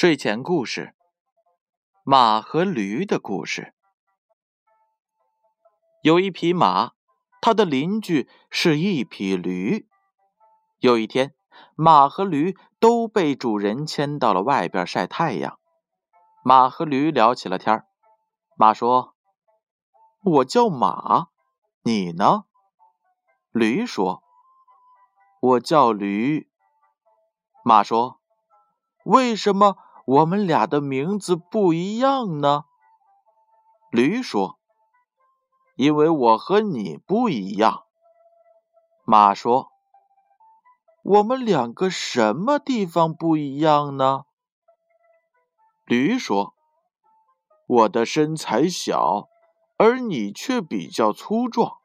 睡前故事：马和驴的故事。有一匹马，它的邻居是一匹驴。有一天，马和驴都被主人牵到了外边晒太阳。马和驴聊起了天。马说：“我叫马，你呢？”驴说：“我叫驴。”马说：“为什么？”我们俩的名字不一样呢，驴说：“因为我和你不一样。”马说：“我们两个什么地方不一样呢？”驴说：“我的身材小，而你却比较粗壮，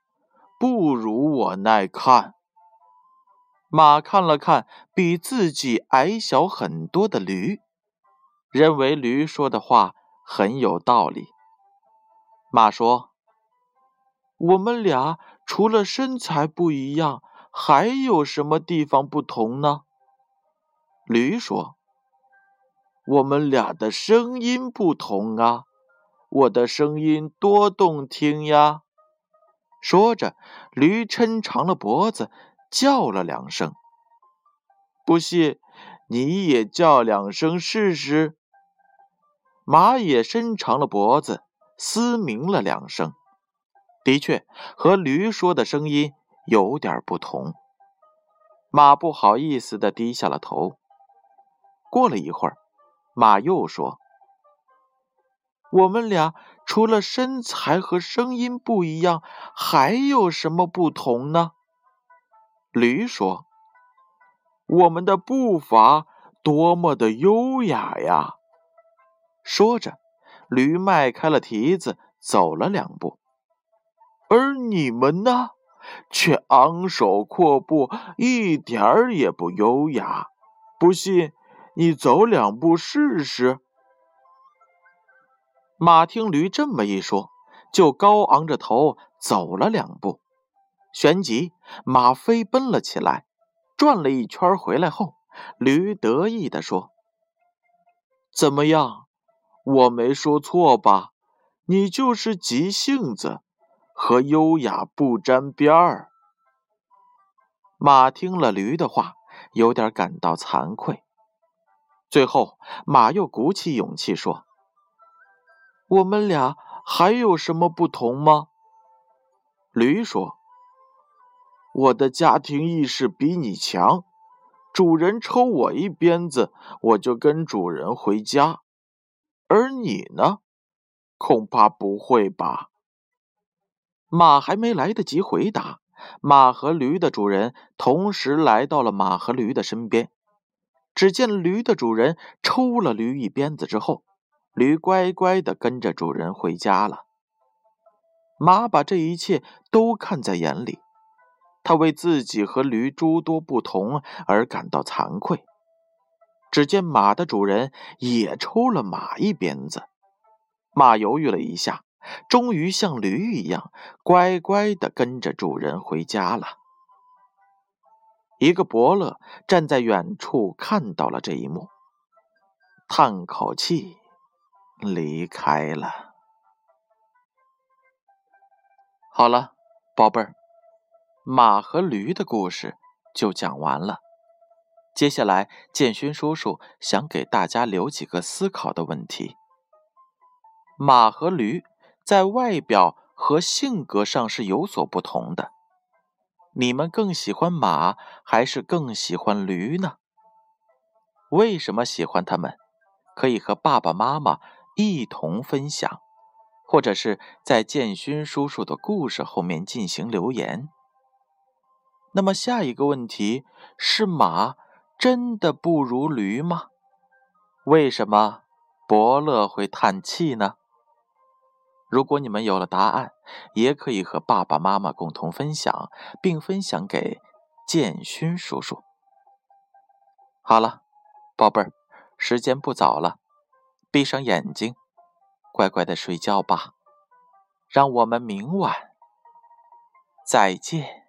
不如我耐看。”马看了看比自己矮小很多的驴。认为驴说的话很有道理。马说：“我们俩除了身材不一样，还有什么地方不同呢？”驴说：“我们俩的声音不同啊，我的声音多动听呀。”说着，驴抻长了脖子，叫了两声。不信，你也叫两声试试。马也伸长了脖子，嘶鸣了两声，的确和驴说的声音有点不同。马不好意思的低下了头。过了一会儿，马又说：“我们俩除了身材和声音不一样，还有什么不同呢？”驴说：“我们的步伐多么的优雅呀！”说着，驴迈开了蹄子，走了两步，而你们呢，却昂首阔步，一点儿也不优雅。不信，你走两步试试。马听驴这么一说，就高昂着头走了两步，旋即马飞奔了起来，转了一圈回来后，驴得意地说：“怎么样？”我没说错吧？你就是急性子，和优雅不沾边儿。马听了驴的话，有点感到惭愧。最后，马又鼓起勇气说：“我们俩还有什么不同吗？”驴说：“我的家庭意识比你强，主人抽我一鞭子，我就跟主人回家。”你呢？恐怕不会吧。马还没来得及回答，马和驴的主人同时来到了马和驴的身边。只见驴的主人抽了驴一鞭子之后，驴乖乖的跟着主人回家了。马把这一切都看在眼里，他为自己和驴诸多不同而感到惭愧。只见马的主人也抽了马一鞭子，马犹豫了一下，终于像驴一样乖乖的跟着主人回家了。一个伯乐站在远处看到了这一幕，叹口气，离开了。好了，宝贝儿，马和驴的故事就讲完了。接下来，建勋叔叔想给大家留几个思考的问题：马和驴在外表和性格上是有所不同的，你们更喜欢马还是更喜欢驴呢？为什么喜欢它们？可以和爸爸妈妈一同分享，或者是在建勋叔叔的故事后面进行留言。那么下一个问题是马。真的不如驴吗？为什么伯乐会叹气呢？如果你们有了答案，也可以和爸爸妈妈共同分享，并分享给建勋叔叔。好了，宝贝儿，时间不早了，闭上眼睛，乖乖的睡觉吧。让我们明晚再见。